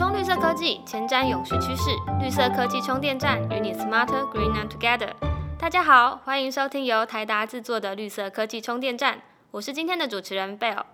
充绿色科技，前瞻永续趋势，绿色科技充电站与你 smarter greener together。大家好，欢迎收听由台达制作的绿色科技充电站，我是今天的主持人 Bell。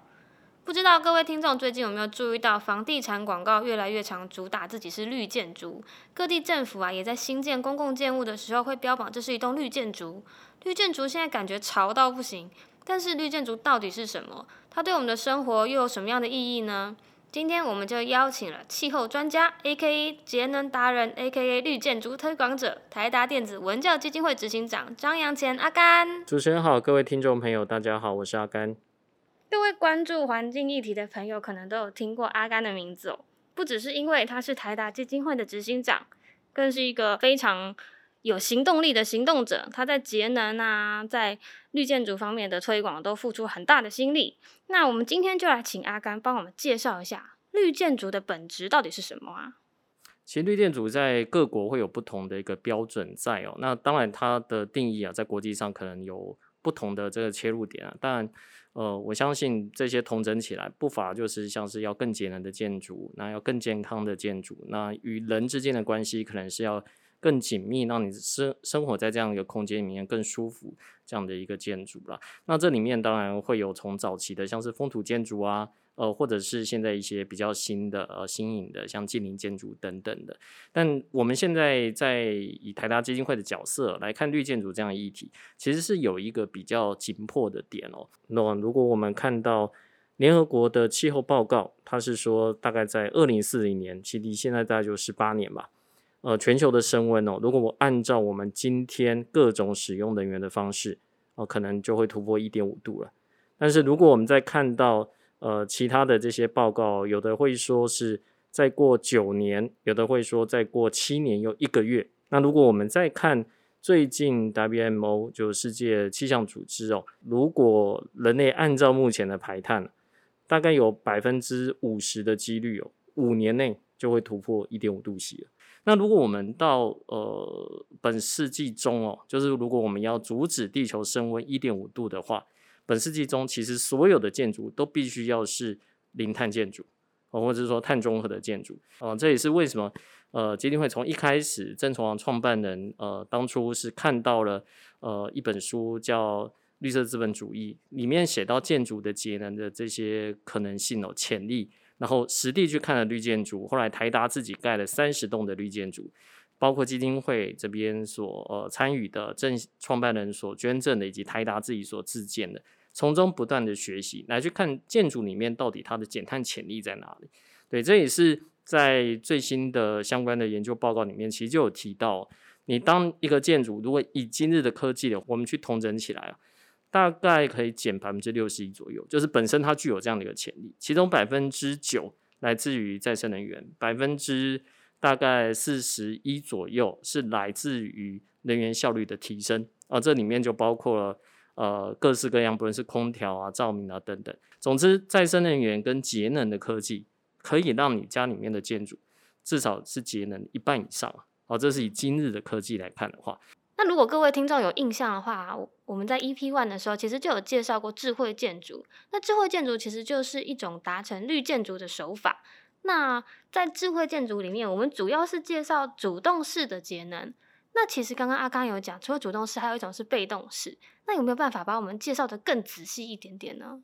不知道各位听众最近有没有注意到，房地产广告越来越常主打自己是绿建筑，各地政府啊也在新建公共建物的时候会标榜这是一栋绿建筑。绿建筑现在感觉潮到不行，但是绿建筑到底是什么？它对我们的生活又有什么样的意义呢？今天我们就邀请了气候专家，A.K.A 节能达人，A.K.A 绿建筑推广者，台达电子文教基金会执行长张扬前阿甘。主持人好，各位听众朋友，大家好，我是阿甘。各位关注环境议题的朋友，可能都有听过阿甘的名字哦。不只是因为他是台达基金会的执行长，更是一个非常有行动力的行动者。他在节能啊，在绿建筑方面的推广都付出很大的心力。那我们今天就来请阿甘帮我们介绍一下绿建筑的本质到底是什么啊？其实绿建筑在各国会有不同的一个标准在哦。那当然它的定义啊，在国际上可能有不同的这个切入点啊。当然。呃，我相信这些同整起来，不乏就是像是要更节能的建筑，那要更健康的建筑，那与人之间的关系可能是要更紧密，让你生生活在这样一个空间里面更舒服这样的一个建筑啦。那这里面当然会有从早期的像是风土建筑啊。呃，或者是现在一些比较新的、呃新颖的，像近邻建筑等等的。但我们现在在以台达基金会的角色来看绿建筑这样议题，其实是有一个比较紧迫的点哦。那如果我们看到联合国的气候报告，它是说大概在二零四零年，其实现在大概就十八年吧。呃，全球的升温哦，如果我按照我们今天各种使用能源的方式，哦，可能就会突破一点五度了。但是如果我们再看到呃，其他的这些报告，有的会说是再过九年，有的会说再过七年又一个月。那如果我们再看最近 WMO 就世界气象组织哦，如果人类按照目前的排碳，大概有百分之五十的几率哦，五年内就会突破一点五度 C 了。那如果我们到呃本世纪中哦，就是如果我们要阻止地球升温一点五度的话，本世纪中，其实所有的建筑都必须要是零碳建筑，哦，或者是说碳中和的建筑，哦，这也是为什么，呃，基金会从一开始，郑崇王创办人，呃，当初是看到了，呃，一本书叫《绿色资本主义》，里面写到建筑的节能的这些可能性哦，潜力，然后实地去看了绿建筑，后来台达自己盖了三十栋的绿建筑，包括基金会这边所呃参与的正创办人所捐赠的，以及台达自己所自建的。从中不断的学习，来去看建筑里面到底它的减碳潜力在哪里。对，这也是在最新的相关的研究报告里面，其实就有提到，你当一个建筑如果以今日的科技的，我们去同整起来啊，大概可以减百分之六十一左右，就是本身它具有这样的一个潜力。其中百分之九来自于再生能源，百分之大概四十一左右是来自于能源效率的提升啊，这里面就包括了。呃，各式各样，不论是空调啊、照明啊等等，总之，再生能源跟节能的科技，可以让你家里面的建筑至少是节能一半以上啊。好，这是以今日的科技来看的话，那如果各位听众有印象的话，我们在 EP One 的时候，其实就有介绍过智慧建筑。那智慧建筑其实就是一种达成绿建筑的手法。那在智慧建筑里面，我们主要是介绍主动式的节能。那其实刚刚阿刚有讲，除了主动式，还有一种是被动式。那有没有办法把我们介绍的更仔细一点点呢？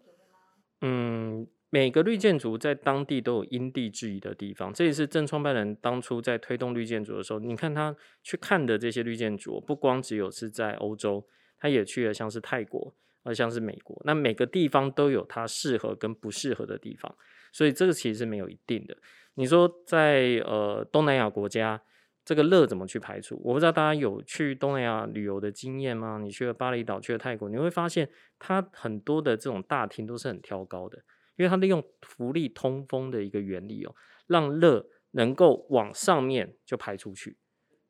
嗯，每个绿建筑在当地都有因地制宜的地方，这也是正创办人当初在推动绿建筑的时候，你看他去看的这些绿建筑，不光只有是在欧洲，他也去了像是泰国，而像是美国，那每个地方都有它适合跟不适合的地方，所以这个其实是没有一定的。你说在呃东南亚国家。这个热怎么去排除？我不知道大家有去东南亚旅游的经验吗？你去了巴厘岛，去了泰国，你会发现它很多的这种大厅都是很挑高的，因为它利用浮力通风的一个原理哦，让热能够往上面就排出去，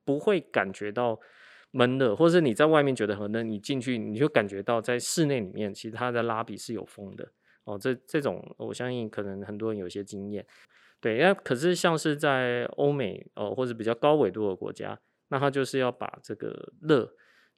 不会感觉到闷热，或是你在外面觉得很冷，你进去你就感觉到在室内里面其实它的拉比是有风的哦。这这种我相信可能很多人有些经验。对，那可是像是在欧美哦，或者比较高纬度的国家，那它就是要把这个热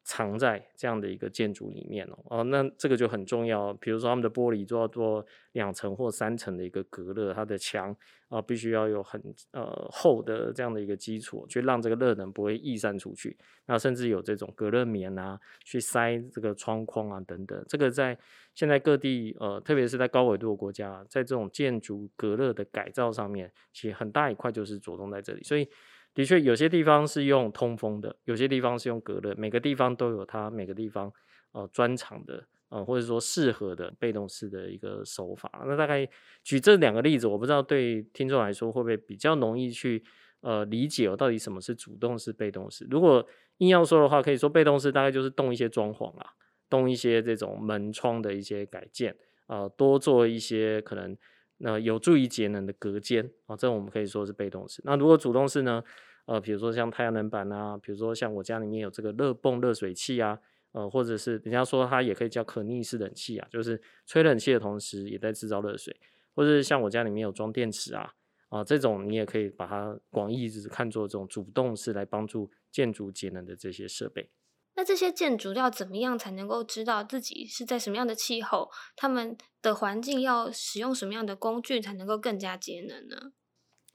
藏在这样的一个建筑里面哦，哦，那这个就很重要。比如说他们的玻璃就要做两层或三层的一个隔热，它的墙啊必须要有很呃厚的这样的一个基础，去让这个热能不会溢散出去。那甚至有这种隔热棉啊，去塞这个窗框啊等等。这个在现在各地呃，特别是在高纬度的国家，在这种建筑隔热的改造上面，其实很大一块就是着重在这里。所以。的确，有些地方是用通风的，有些地方是用隔热，每个地方都有它每个地方呃专长的呃或者说适合的被动式的一个手法。那大概举这两个例子，我不知道对听众来说会不会比较容易去呃理解哦，到底什么是主动式、被动式？如果硬要说的话，可以说被动式大概就是动一些装潢啊，动一些这种门窗的一些改建啊，多做一些可能。那有助于节能的隔间啊，这我们可以说是被动式。那如果主动式呢？呃，比如说像太阳能板啊，比如说像我家里面有这个热泵热水器啊，呃，或者是人家说它也可以叫可逆式冷气啊，就是吹冷气的同时也在制造热水，或者是像我家里面有装电池啊，啊，这种你也可以把它广义是看作这种主动式来帮助建筑节能的这些设备。那这些建筑要怎么样才能够知道自己是在什么样的气候，他们的环境要使用什么样的工具才能够更加节能呢？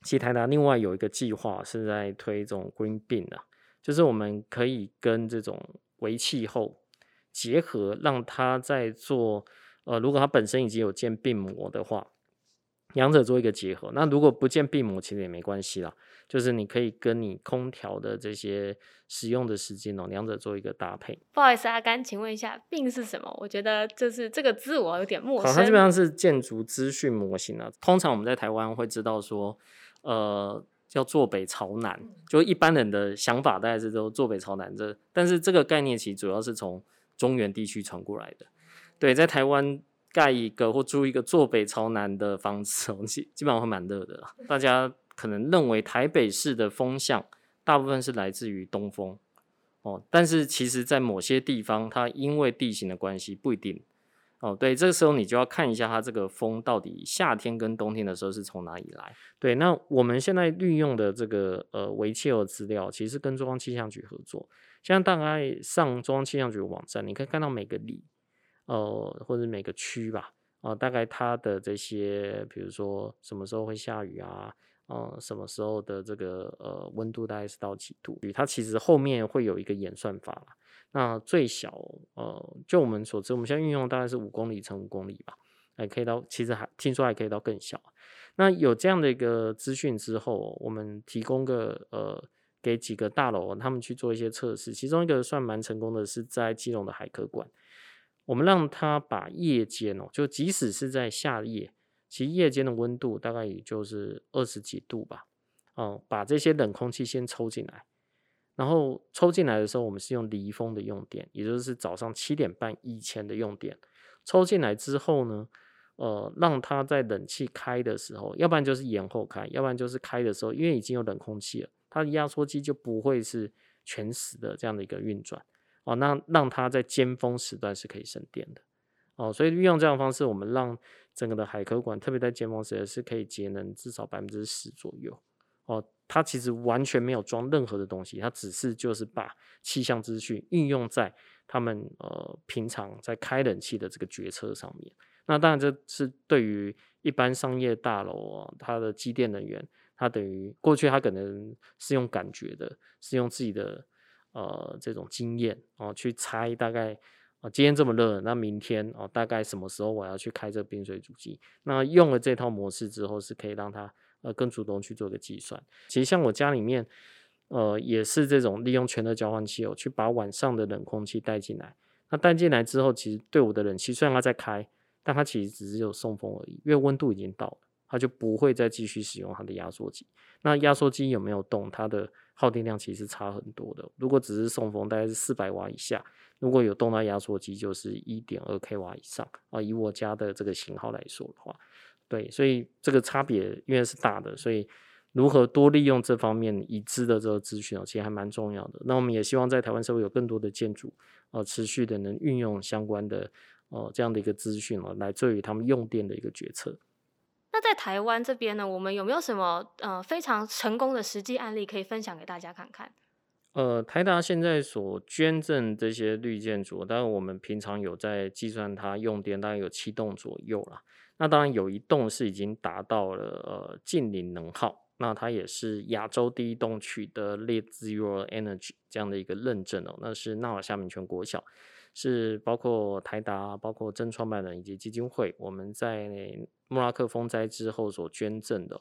其实台达另外有一个计划是在推这种 Green Bin 啊，就是我们可以跟这种微气候结合，让它在做呃，如果它本身已经有建病膜的话。两者做一个结合，那如果不建壁膜，其实也没关系啦。就是你可以跟你空调的这些使用的时间哦，两者做一个搭配。不好意思，阿甘，请问一下，病是什么？我觉得就是这个字我有点陌生。它基本上是建筑资讯模型啊。通常我们在台湾会知道说，呃，叫坐北朝南，就一般人的想法大概是都坐北朝南这，但是这个概念其实主要是从中原地区传过来的。对，在台湾。盖一个或租一个坐北朝南的房子，基基本上会蛮热的。大家可能认为台北市的风向大部分是来自于东风哦，但是其实在某些地方，它因为地形的关系不一定哦。对，这个时候你就要看一下它这个风到底夏天跟冬天的时候是从哪里来。对，那我们现在运用的这个呃维切尔资料，其实跟中央气象局合作。现在大概上中央气象局网站，你可以看到每个里。呃，或者每个区吧，啊，大概它的这些，比如说什么时候会下雨啊，呃，什么时候的这个呃温度大概是到几度？它其实后面会有一个演算法那最小，呃，就我们所知，我们现在运用大概是五公里乘五公里吧，还可以到，其实还听说还可以到更小。那有这样的一个资讯之后，我们提供个呃，给几个大楼他们去做一些测试，其中一个算蛮成功的，是在基隆的海科馆。我们让它把夜间哦，就即使是在夏夜，其实夜间的温度大概也就是二十几度吧。哦，把这些冷空气先抽进来，然后抽进来的时候，我们是用离峰的用电，也就是早上七点半以前的用电。抽进来之后呢，呃，让它在冷气开的时候，要不然就是延后开，要不然就是开的时候，因为已经有冷空气了，它的压缩机就不会是全时的这样的一个运转。哦，那让它在尖峰时段是可以省电的，哦，所以运用这样方式，我们让整个的海科馆，特别在尖峰时段是可以节能至少百分之十左右。哦，它其实完全没有装任何的东西，它只是就是把气象资讯运用在他们呃平常在开冷气的这个决策上面。那当然这是对于一般商业大楼啊，它的机电人员，他等于过去他可能是用感觉的，是用自己的。呃，这种经验哦，去猜大概啊，今天这么热，那明天哦，大概什么时候我要去开这个冰水主机？那用了这套模式之后，是可以让它呃更主动去做个计算。其实像我家里面，呃，也是这种利用全热交换器哦，去把晚上的冷空气带进来。那带进来之后，其实对我的冷气虽然它在开，但它其实只是有送风而已，因为温度已经到了，它就不会再继续使用它的压缩机。那压缩机有没有动？它的耗电量其实差很多的。如果只是送风，大概是四百瓦以下；如果有动态压缩机，就是一点二 k 瓦以上啊。以我家的这个型号来说的话，对，所以这个差别因为是大的，所以如何多利用这方面已知的这个资讯哦，其实还蛮重要的。那我们也希望在台湾社会有更多的建筑呃，持续的能运用相关的呃这样的一个资讯哦，来作为他们用电的一个决策。那在台湾这边呢，我们有没有什么呃非常成功的实际案例可以分享给大家看看？呃，台达现在所捐赠这些绿建筑，当然我们平常有在计算它用电，大概有七栋左右啦。那当然有一栋是已经达到了呃近零能耗，那它也是亚洲第一栋取得 Net Zero Energy 这样的一个认证哦，那是纳瓦夏明全国小，是包括台达、包括真创办人以及基金会，我们在莫拉克风灾之后所捐赠的。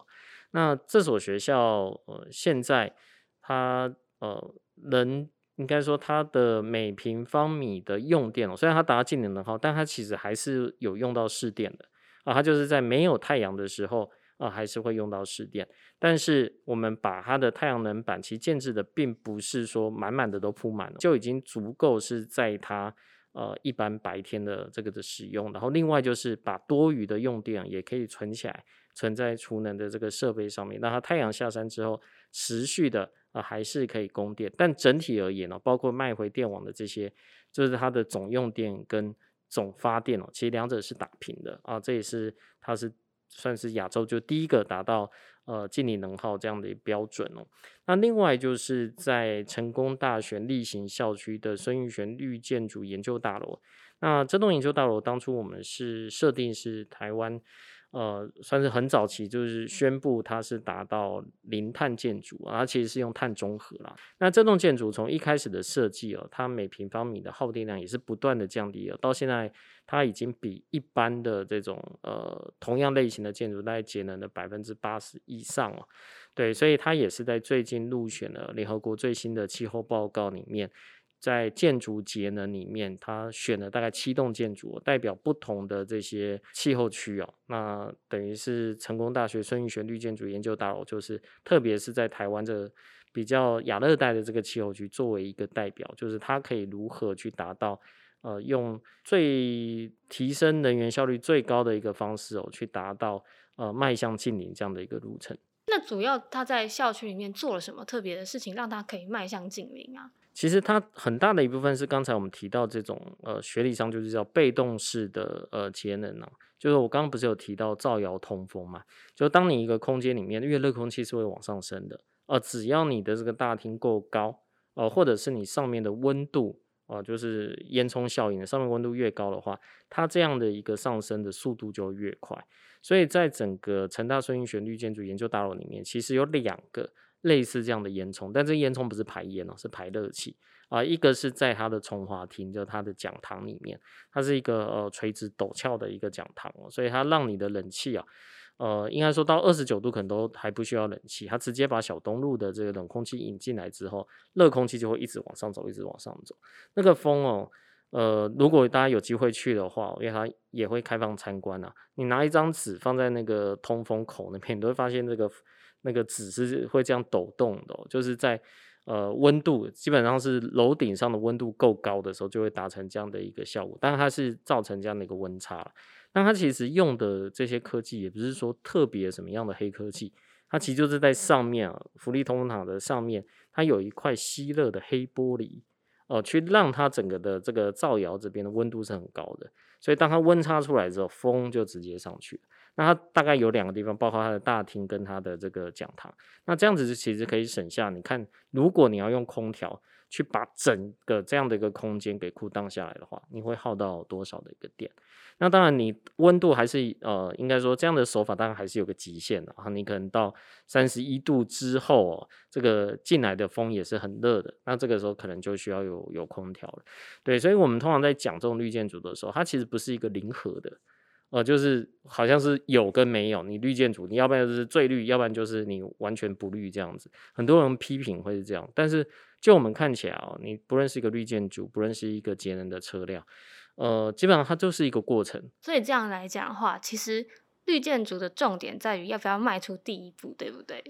那这所学校呃现在它呃能应该说它的每平方米的用电哦，虽然它达到近零能耗，但它其实还是有用到市电的。啊，它就是在没有太阳的时候啊，还是会用到市电。但是我们把它的太阳能板其实建制的，并不是说满满的都铺满了，就已经足够是在它呃一般白天的这个的使用。然后另外就是把多余的用电也可以存起来，存在储能的这个设备上面。那它太阳下山之后，持续的啊还是可以供电。但整体而言呢，包括卖回电网的这些，就是它的总用电跟。总发电哦，其实两者是打平的啊，这也是它是算是亚洲就第一个达到呃净零能耗这样的标准哦。那另外就是在成功大学例行校区的孙玉璇绿建筑研究大楼，那这栋研究大楼当初我们是设定是台湾。呃，算是很早期，就是宣布它是达到零碳建筑，它其实是用碳中和啦。那这栋建筑从一开始的设计哦，它每平方米的耗电量也是不断的降低了，到现在它已经比一般的这种呃同样类型的建筑大概节能的百分之八十以上哦。对，所以它也是在最近入选了联合国最新的气候报告里面。在建筑节能里面，它选了大概七栋建筑，代表不同的这些气候区哦。那等于是成功大学孙玉璇绿建筑研究大楼，就是特别是在台湾这比较亚热带的这个气候区，作为一个代表，就是它可以如何去达到呃用最提升能源效率最高的一个方式哦，去达到呃迈向近零这样的一个路程。那主要他在校区里面做了什么特别的事情，让他可以迈向近零啊？其实它很大的一部分是刚才我们提到这种呃学理上就是叫被动式的呃节能啊，就是我刚刚不是有提到造谣通风嘛？就当你一个空间里面，因为热空气是会往上升的，呃，只要你的这个大厅够高，呃，或者是你上面的温度啊，就是烟囱效应的上面温度越高的话，它这样的一个上升的速度就越快。所以在整个成大顺应旋律建筑研究大楼里面，其实有两个。类似这样的烟囱，但这烟囱不是排烟哦，是排热气啊。一个是在它的从化厅，就它的讲堂里面，它是一个呃垂直陡峭的一个讲堂哦，所以它让你的冷气啊，呃，应该说到二十九度可能都还不需要冷气，它直接把小东路的这个冷空气引进来之后，热空气就会一直往上走，一直往上走。那个风哦，呃，如果大家有机会去的话，因为它也会开放参观啊，你拿一张纸放在那个通风口那边，你都会发现这个。那个纸是会这样抖动的，就是在呃温度基本上是楼顶上的温度够高的时候，就会达成这样的一个效果。但是它是造成这样的一个温差。那它其实用的这些科技也不是说特别什么样的黑科技，它其实就是在上面啊，福利通风塔的上面，它有一块吸热的黑玻璃哦，去让它整个的这个造谣这边的温度是很高的。所以当它温差出来之后，风就直接上去了。那它大概有两个地方，包括它的大厅跟它的这个讲堂。那这样子其实可以省下，你看，如果你要用空调去把整个这样的一个空间给酷荡下来的话，你会耗到多少的一个电？那当然，你温度还是呃，应该说这样的手法当然还是有个极限的啊。你可能到三十一度之后，哦，这个进来的风也是很热的，那这个时候可能就需要有有空调了。对，所以我们通常在讲这种绿建筑的时候，它其实不是一个零和的。呃，就是好像是有跟没有，你绿建筑，你要不然就是最绿，要不然就是你完全不绿这样子。很多人批评会是这样，但是就我们看起来哦，你不认识一个绿建筑，不认识一个节能的车辆，呃，基本上它就是一个过程。所以这样来讲的话，其实绿建筑的重点在于要不要迈出第一步，对不对？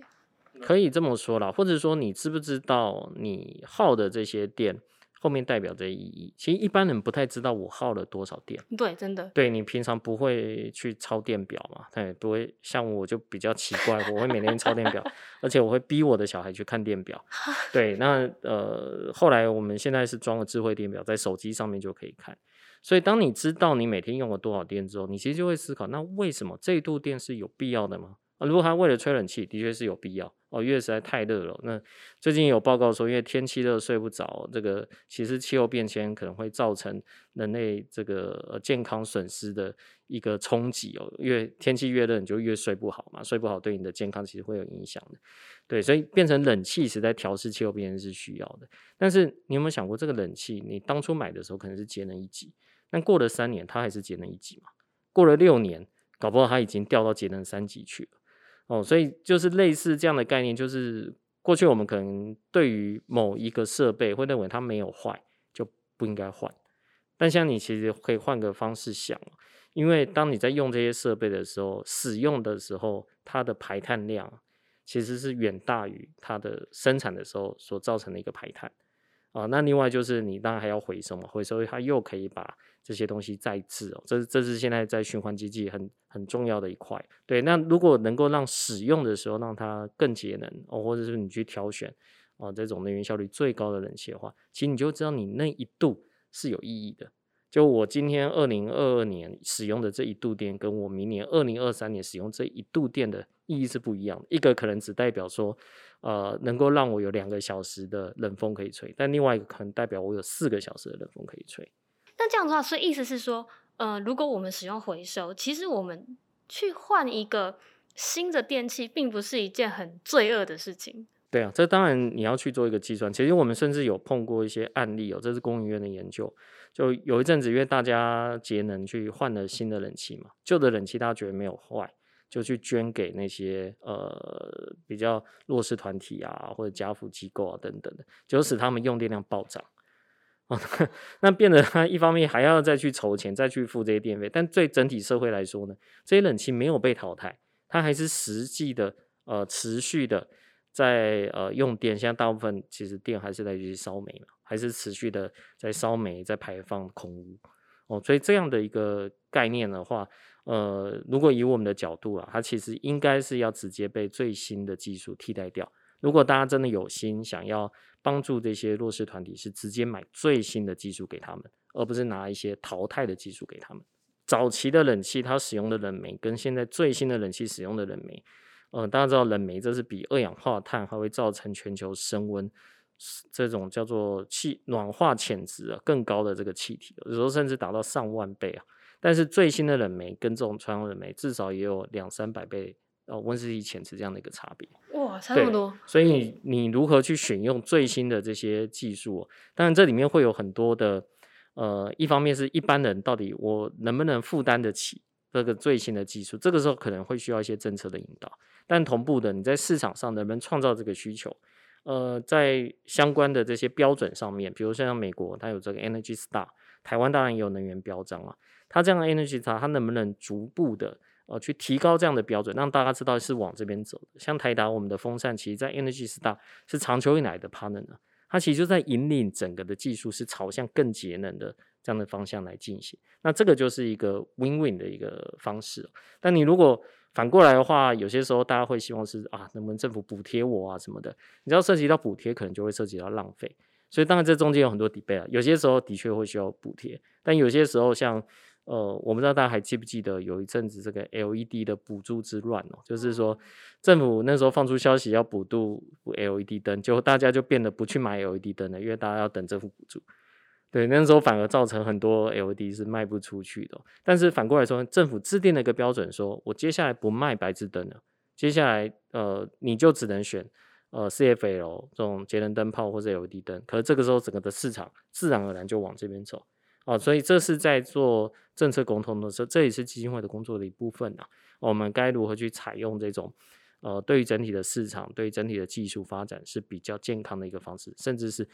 可以这么说啦，或者说你知不知道你耗的这些电？后面代表着意义，其实一般人不太知道我耗了多少电。对，真的。对你平常不会去抄电表嘛？对，不会。像我就比较奇怪，我会每天抄电表，而且我会逼我的小孩去看电表。对，那呃，后来我们现在是装了智慧电表，在手机上面就可以看。所以当你知道你每天用了多少电之后，你其实就会思考，那为什么这一度电是有必要的吗？啊，如果他为了吹冷气，的确是有必要哦，因为实在太热了。那最近有报告说，因为天气热睡不着，这个其实气候变迁可能会造成人类这个健康损失的一个冲击哦。因为天气越热，你就越睡不好嘛，睡不好对你的健康其实会有影响的。对，所以变成冷气实在调试气候变迁是需要的。但是你有没有想过，这个冷气你当初买的时候可能是节能一级，但过了三年它还是节能一级嘛？过了六年，搞不好它已经掉到节能三级去了。哦，所以就是类似这样的概念，就是过去我们可能对于某一个设备会认为它没有坏就不应该换，但像你其实可以换个方式想，因为当你在用这些设备的时候，使用的时候，它的排碳量其实是远大于它的生产的时候所造成的一个排碳。啊，那另外就是你当然还要回收嘛，回收它又可以把这些东西再制哦，这这是现在在循环经济很很重要的一块。对，那如果能够让使用的时候让它更节能哦，或者是你去挑选哦这种能源效率最高的冷气的话，其实你就知道你那一度是有意义的。就我今天二零二二年使用的这一度电，跟我明年二零二三年使用这一度电的意义是不一样的。一个可能只代表说，呃，能够让我有两个小时的冷风可以吹，但另外一个可能代表我有四个小时的冷风可以吹。那这样的话，所以意思是说，呃，如果我们使用回收，其实我们去换一个新的电器，并不是一件很罪恶的事情。对啊，这当然你要去做一个计算。其实我们甚至有碰过一些案例哦，这是工研院的研究。就有一阵子，因为大家节能去换了新的冷气嘛，旧的冷气大家觉得没有坏，就去捐给那些呃比较弱势团体啊，或者家福机构啊等等的，就使他们用电量暴涨啊。那变得他一方面还要再去筹钱，再去付这些电费，但对整体社会来说呢，这些冷气没有被淘汰，它还是实际的呃持续的。在呃用电，现在大部分其实电还是在于烧煤嘛，还是持续的在烧煤，在排放空污哦，所以这样的一个概念的话，呃，如果以我们的角度啊，它其实应该是要直接被最新的技术替代掉。如果大家真的有心想要帮助这些弱势团体，是直接买最新的技术给他们，而不是拿一些淘汰的技术给他们。早期的冷气它使用的冷媒，跟现在最新的冷气使用的冷媒。嗯，大家知道冷媒这是比二氧化碳还会造成全球升温这种叫做气暖化潜值啊更高的这个气体，有时候甚至达到上万倍啊。但是最新的冷媒跟这种传统冷媒至少也有两三百倍呃温室气潜值这样的一个差别。哇，差那么多！所以你如何去选用最新的这些技术？当然这里面会有很多的呃，一方面是一般人到底我能不能负担得起这个最新的技术？这个时候可能会需要一些政策的引导。但同步的，你在市场上能不能创造这个需求？呃，在相关的这些标准上面，比如像美国，它有这个 Energy Star，台湾当然也有能源标章啊。它这样的 Energy Star，它能不能逐步的呃去提高这样的标准，让大家知道是往这边走的？像台达我们的风扇，其实在 Energy Star 是长久以来的 partner，它其实就在引领整个的技术是朝向更节能的这样的方向来进行。那这个就是一个 Win-Win 的一个方式。但你如果反过来的话，有些时候大家会希望是啊，能不能政府补贴我啊什么的？你知道涉及到补贴，可能就会涉及到浪费，所以当然这中间有很多 debate 啊。有些时候的确会需要补贴，但有些时候像呃，我不知道大家还记不记得有一阵子这个 LED 的补助之乱哦，就是说政府那时候放出消息要补助 LED 灯，就大家就变得不去买 LED 灯了，因为大家要等政府补助。对，那时候反而造成很多 LED 是卖不出去的。但是反过来说，政府制定了一个标准，说我接下来不卖白炽灯了，接下来呃你就只能选呃 CFL 这种节能灯泡或者 LED 灯。可是这个时候整个的市场自然而然就往这边走啊，所以这是在做政策沟通的时候，这也是基金会的工作的一部分啊。我们该如何去采用这种呃对于整体的市场、对整体的技术发展是比较健康的一个方式，甚至是。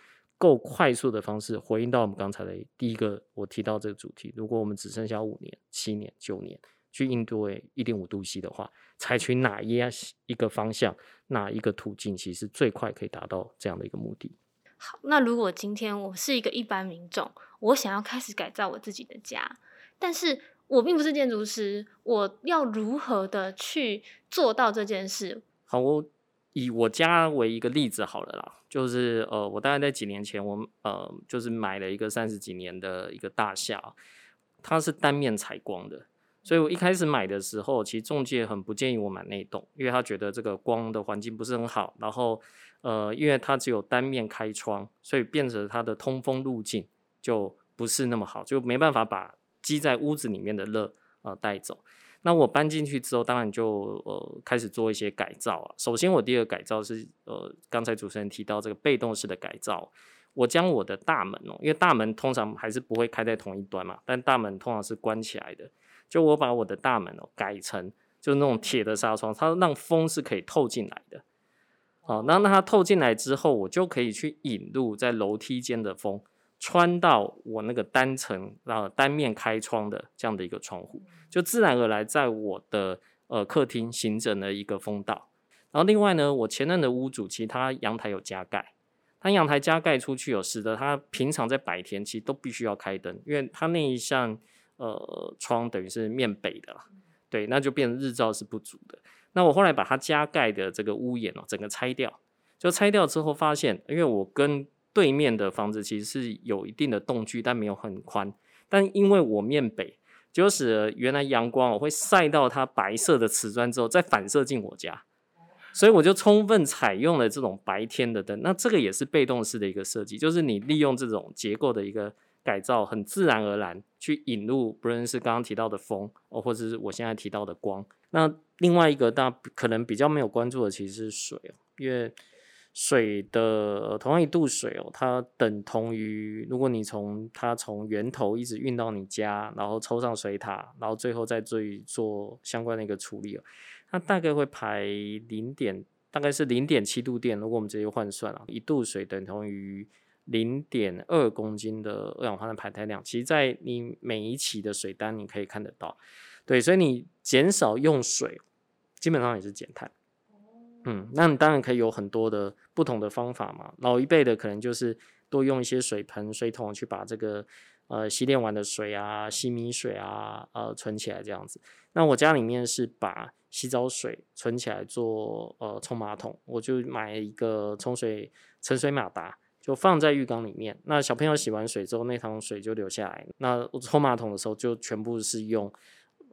够快速的方式回应到我们刚才的第一个，我提到这个主题。如果我们只剩下五年、七年、九年去应对一点五度 C 的话，采取哪一样一个方向、哪一个途径，其实最快可以达到这样的一个目的。好，那如果今天我是一个一般民众，我想要开始改造我自己的家，但是我并不是建筑师，我要如何的去做到这件事？好，我。以我家为一个例子好了啦，就是呃，我大概在几年前，我呃，就是买了一个三十几年的一个大厦，它是单面采光的，所以我一开始买的时候，其实中介很不建议我买那栋，因为他觉得这个光的环境不是很好，然后呃，因为它只有单面开窗，所以变成它的通风路径就不是那么好，就没办法把积在屋子里面的热呃带走。那我搬进去之后，当然就呃开始做一些改造啊。首先，我第二个改造是呃刚才主持人提到这个被动式的改造。我将我的大门哦，因为大门通常还是不会开在同一端嘛，但大门通常是关起来的。就我把我的大门哦改成就是那种铁的纱窗，它让风是可以透进来的。好，那那它透进来之后，我就可以去引入在楼梯间的风，穿到我那个单层啊单面开窗的这样的一个窗户，就自然而然在我的呃客厅形成了一个风道。然后另外呢，我前任的屋主其实他阳台有加盖。他阳台加盖出去有，使得他平常在白天其实都必须要开灯，因为他那一扇呃窗等于是面北的啦，对，那就变成日照是不足的。那我后来把它加盖的这个屋檐哦，整个拆掉，就拆掉之后发现，因为我跟对面的房子其实是有一定的动距，但没有很宽，但因为我面北，就使原来阳光我会晒到它白色的瓷砖之后，再反射进我家。所以我就充分采用了这种白天的灯，那这个也是被动式的一个设计，就是你利用这种结构的一个改造，很自然而然去引入，不论是刚刚提到的风哦，或者是我现在提到的光。那另外一个大家可能比较没有关注的其实是水，因为水的同样一度水哦，它等同于如果你从它从源头一直运到你家，然后抽上水塔，然后最后再做做相关的一个处理哦。它大概会排零点，大概是零点七度电。如果我们直接换算啊，一度水等同于零点二公斤的二氧化碳排碳量。其实，在你每一期的水单，你可以看得到。对，所以你减少用水，基本上也是减碳。嗯，那你当然可以有很多的不同的方法嘛。老一辈的可能就是多用一些水盆、水桶去把这个。呃，洗脸碗的水啊，洗米水啊，呃，存起来这样子。那我家里面是把洗澡水存起来做呃冲马桶，我就买一个冲水盛水马达，就放在浴缸里面。那小朋友洗完水之后，那桶水就流下来。那我冲马桶的时候，就全部是用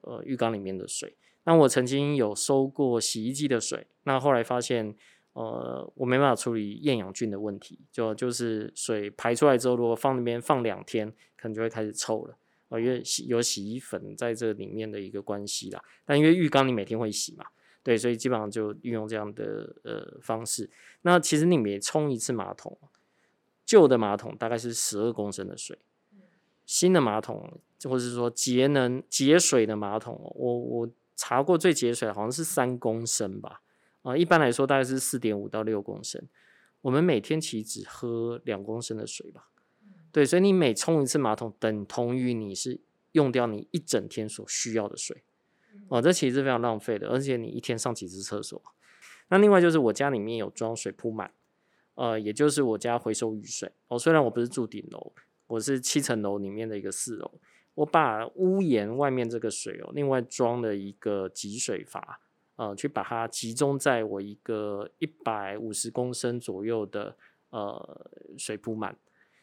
呃浴缸里面的水。那我曾经有收过洗衣机的水，那后来发现。呃，我没办法处理厌氧菌的问题，就就是水排出来之后，如果放那边放两天，可能就会开始臭了。呃，因为洗有洗衣粉在这里面的一个关系啦。但因为浴缸你每天会洗嘛，对，所以基本上就运用这样的呃方式。那其实你每冲一次马桶，旧的马桶大概是十二公升的水，新的马桶或者是说节能节水的马桶，我我查过最节水好像是三公升吧。啊，一般来说大概是四点五到六公升，我们每天其实只喝两公升的水吧。对，所以你每冲一次马桶，等同于你是用掉你一整天所需要的水。哦，这其实是非常浪费的，而且你一天上几次厕所。那另外就是我家里面有装水铺满，呃，也就是我家回收雨水。哦，虽然我不是住顶楼，我是七层楼里面的一个四楼，我把屋檐外面这个水哦，另外装了一个集水阀。呃，去把它集中在我一个一百五十公升左右的呃水铺满。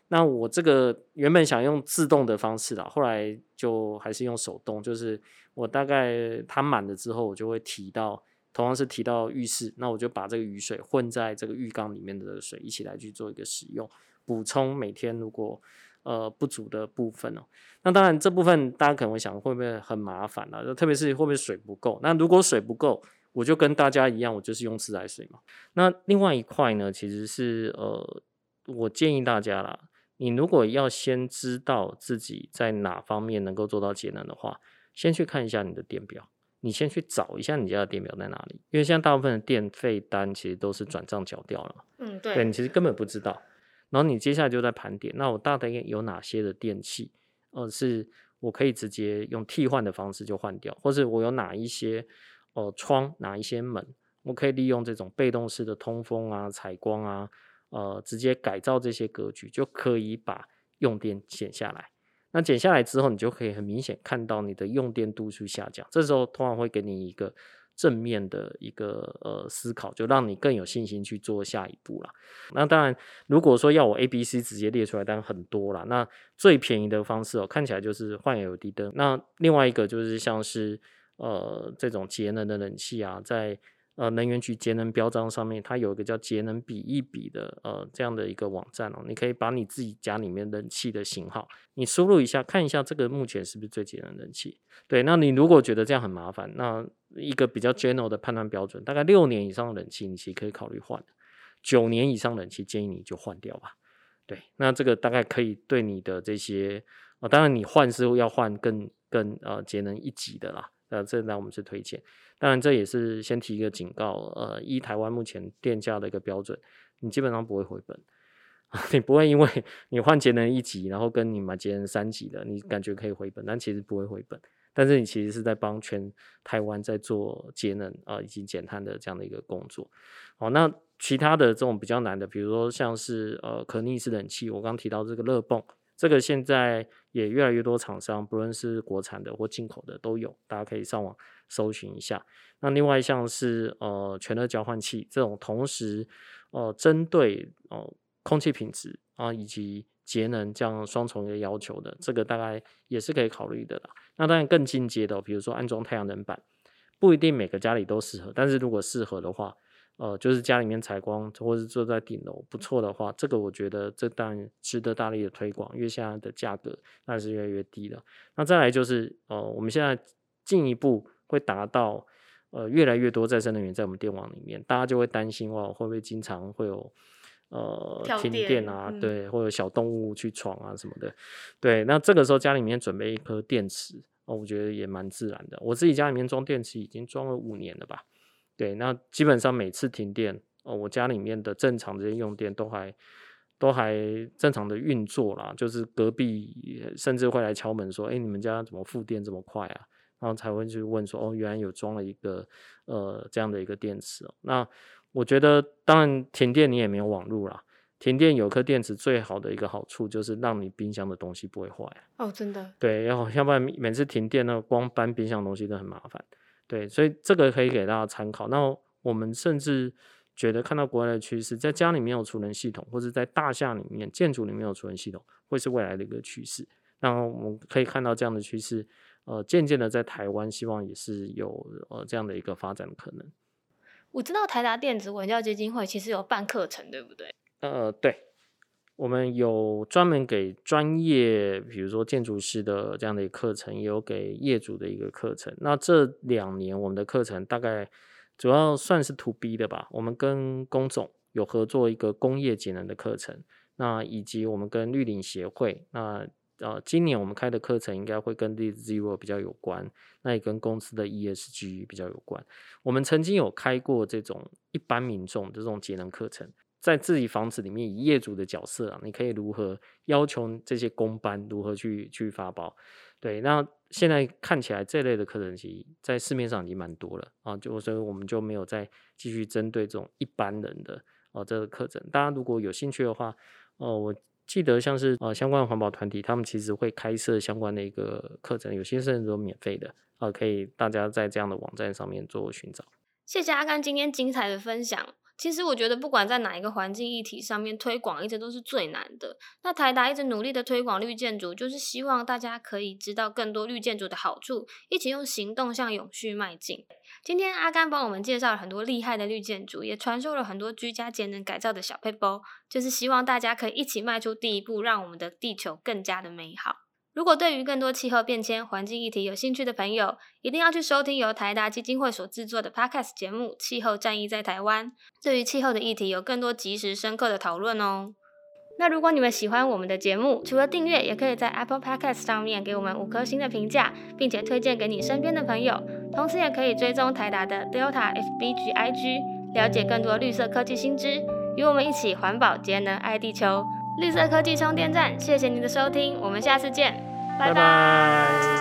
那我这个原本想用自动的方式啦，后来就还是用手动。就是我大概它满了之后，我就会提到，同样是提到浴室，那我就把这个雨水混在这个浴缸里面的水一起来去做一个使用，补充每天如果。呃，不足的部分哦。那当然，这部分大家可能会想，会不会很麻烦呢？特别是会不会水不够？那如果水不够，我就跟大家一样，我就是用自来水嘛。那另外一块呢，其实是呃，我建议大家啦，你如果要先知道自己在哪方面能够做到节能的话，先去看一下你的电表，你先去找一下你家的电表在哪里，因为现在大部分的电费单其实都是转账缴掉了嘛。嗯，对，对你其实根本不知道。然后你接下来就在盘点，那我大概有哪些的电器，呃，是我可以直接用替换的方式就换掉，或是我有哪一些呃窗，哪一些门，我可以利用这种被动式的通风啊、采光啊，呃，直接改造这些格局，就可以把用电减下来。那减下来之后，你就可以很明显看到你的用电度数下降，这时候通常会给你一个正面的一个呃思考，就让你更有信心去做下一步啦。那当然，如果说要我 A、B、C 直接列出来，当然很多啦。那最便宜的方式哦，看起来就是换 LED 灯。那另外一个就是像是呃这种节能的冷气啊，在呃，能源局节能标章上面，它有一个叫节能比一比的呃这样的一个网站哦，你可以把你自己家里面冷气的型号，你输入一下，看一下这个目前是不是最节能冷气。对，那你如果觉得这样很麻烦，那一个比较 general 的判断标准，大概六年以上的冷气，你其实可以考虑换；九年以上冷气，建议你就换掉吧。对，那这个大概可以对你的这些，呃，当然你换是要换更更呃节能一级的啦。呃，这那我们是推荐，当然这也是先提一个警告，呃，依台湾目前电价的一个标准，你基本上不会回本，你不会因为你换节能一级，然后跟你买节能三级的，你感觉可以回本，但其实不会回本，但是你其实是在帮全台湾在做节能啊以及减碳的这样的一个工作。好，那其他的这种比较难的，比如说像是呃可逆式冷气，我刚提到这个热泵。这个现在也越来越多厂商，不论是国产的或进口的都有，大家可以上网搜寻一下。那另外像是呃全热交换器这种，同时呃针对哦空气品质啊以及节能这样双重的要求的，这个大概也是可以考虑的啦。那当然更进阶的，比如说安装太阳能板，不一定每个家里都适合，但是如果适合的话。呃，就是家里面采光，或是坐在顶楼不错的话，这个我觉得这当然值得大力的推广，因为现在的价格那是越来越低了。那再来就是，呃，我们现在进一步会达到，呃，越来越多再生能源在我们电网里面，大家就会担心哇，会不会经常会有呃停电啊？对，或者小动物去闯啊什么的。对，那这个时候家里面准备一颗电池，哦，我觉得也蛮自然的。我自己家里面装电池已经装了五年了吧。对，那基本上每次停电，哦，我家里面的正常这些用电都还都还正常的运作啦，就是隔壁甚至会来敲门说，哎，你们家怎么复电这么快啊？然后才会去问说，哦，原来有装了一个呃这样的一个电池哦。那我觉得，当然停电你也没有网络啦，停电有颗电池最好的一个好处就是让你冰箱的东西不会坏。哦，真的。对，要要不然每次停电呢，光搬冰箱东西都很麻烦。对，所以这个可以给大家参考。那我们甚至觉得看到国外的趋势，在家里面有储能系统，或者在大厦里面、建筑里面有储能系统，会是未来的一个趋势。那我们可以看到这样的趋势，呃，渐渐的在台湾，希望也是有呃这样的一个发展的可能。我知道台达电子文教基金会其实有办课程，对不对？呃，对。我们有专门给专业，比如说建筑师的这样的一个课程，也有给业主的一个课程。那这两年我们的课程大概主要算是 to B 的吧。我们跟工总有合作一个工业节能的课程，那以及我们跟绿领协会，那呃今年我们开的课程应该会跟 Zero 比较有关，那也跟公司的 ESG 比较有关。我们曾经有开过这种一般民众的这种节能课程。在自己房子里面，以业主的角色啊，你可以如何要求这些工班如何去去发包？对，那现在看起来这类的课程其实在市面上已经蛮多了啊，就所以我们就没有再继续针对这种一般人的哦这个课程。大家如果有兴趣的话，哦，我记得像是呃相关的环保团体，他们其实会开设相关的一个课程，有些甚至都免费的啊，可以大家在这样的网站上面做寻找。谢谢阿甘今天精彩的分享。其实我觉得，不管在哪一个环境议题上面推广，一直都是最难的。那台达一直努力的推广绿建筑，就是希望大家可以知道更多绿建筑的好处，一起用行动向永续迈进。今天阿甘帮我们介绍了很多厉害的绿建筑，也传授了很多居家节能改造的小配包，就是希望大家可以一起迈出第一步，让我们的地球更加的美好。如果对于更多气候变迁、环境议题有兴趣的朋友，一定要去收听由台达基金会所制作的 Podcast 节目《气候战役在台湾》，对于气候的议题有更多及时深刻的讨论哦。那如果你们喜欢我们的节目，除了订阅，也可以在 Apple Podcast 上面给我们五颗星的评价，并且推荐给你身边的朋友。同时，也可以追踪台达的 Delta FBG IG，了解更多绿色科技新知，与我们一起环保节能爱地球。绿色科技充电站，谢谢您的收听，我们下次见。拜拜。